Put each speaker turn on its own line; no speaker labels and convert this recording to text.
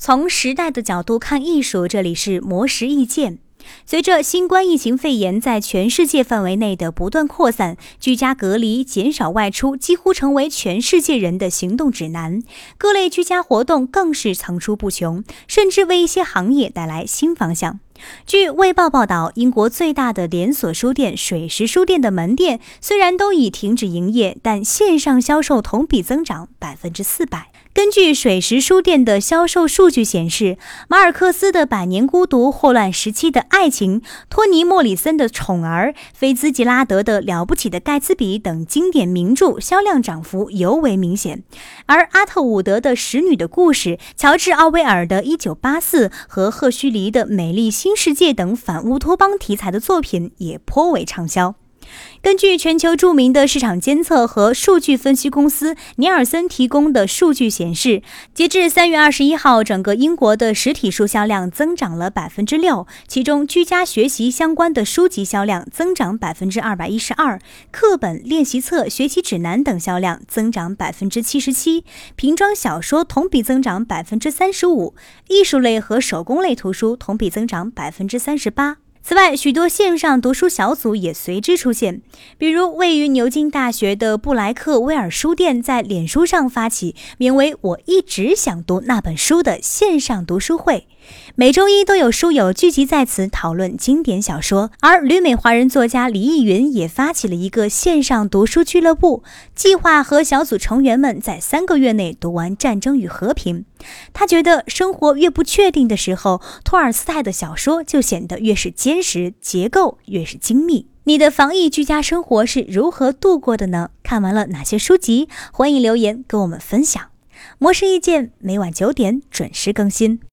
从时代的角度看艺术，这里是魔石意见。随着新冠疫情肺炎在全世界范围内的不断扩散，居家隔离、减少外出几乎成为全世界人的行动指南。各类居家活动更是层出不穷，甚至为一些行业带来新方向。据《卫报》报道，英国最大的连锁书店水石书店的门店虽然都已停止营业，但线上销售同比增长百分之四百。根据水石书店的销售数据显示，马尔克斯的《百年孤独》、霍乱时期的爱情、托尼·莫里森的《宠儿》、菲兹吉拉德的《了不起的盖茨比》等经典名著销量涨幅尤为明显，而阿特伍德的《使女的故事》、乔治·奥威尔的《一九八四》和赫胥黎的《美丽新世界》等反乌托邦题材的作品也颇为畅销。根据全球著名的市场监测和数据分析公司尼尔森提供的数据显示，截至三月二十一号，整个英国的实体书销量增长了百分之六，其中居家学习相关的书籍销量增长百分之二百一十二，课本、练习册、学习指南等销量增长百分之七十七，瓶装小说同比增长百分之三十五，艺术类和手工类图书同比增长百分之三十八。此外，许多线上读书小组也随之出现，比如位于牛津大学的布莱克威尔书店在脸书上发起名为“我一直想读那本书”的线上读书会。每周一都有书友聚集在此讨论经典小说，而旅美华人作家李逸云也发起了一个线上读书俱乐部，计划和小组成员们在三个月内读完《战争与和平》。他觉得生活越不确定的时候，托尔斯泰的小说就显得越是坚实，结构越是精密。你的防疫居家生活是如何度过的呢？看完了哪些书籍？欢迎留言跟我们分享。模式意见每晚九点准时更新。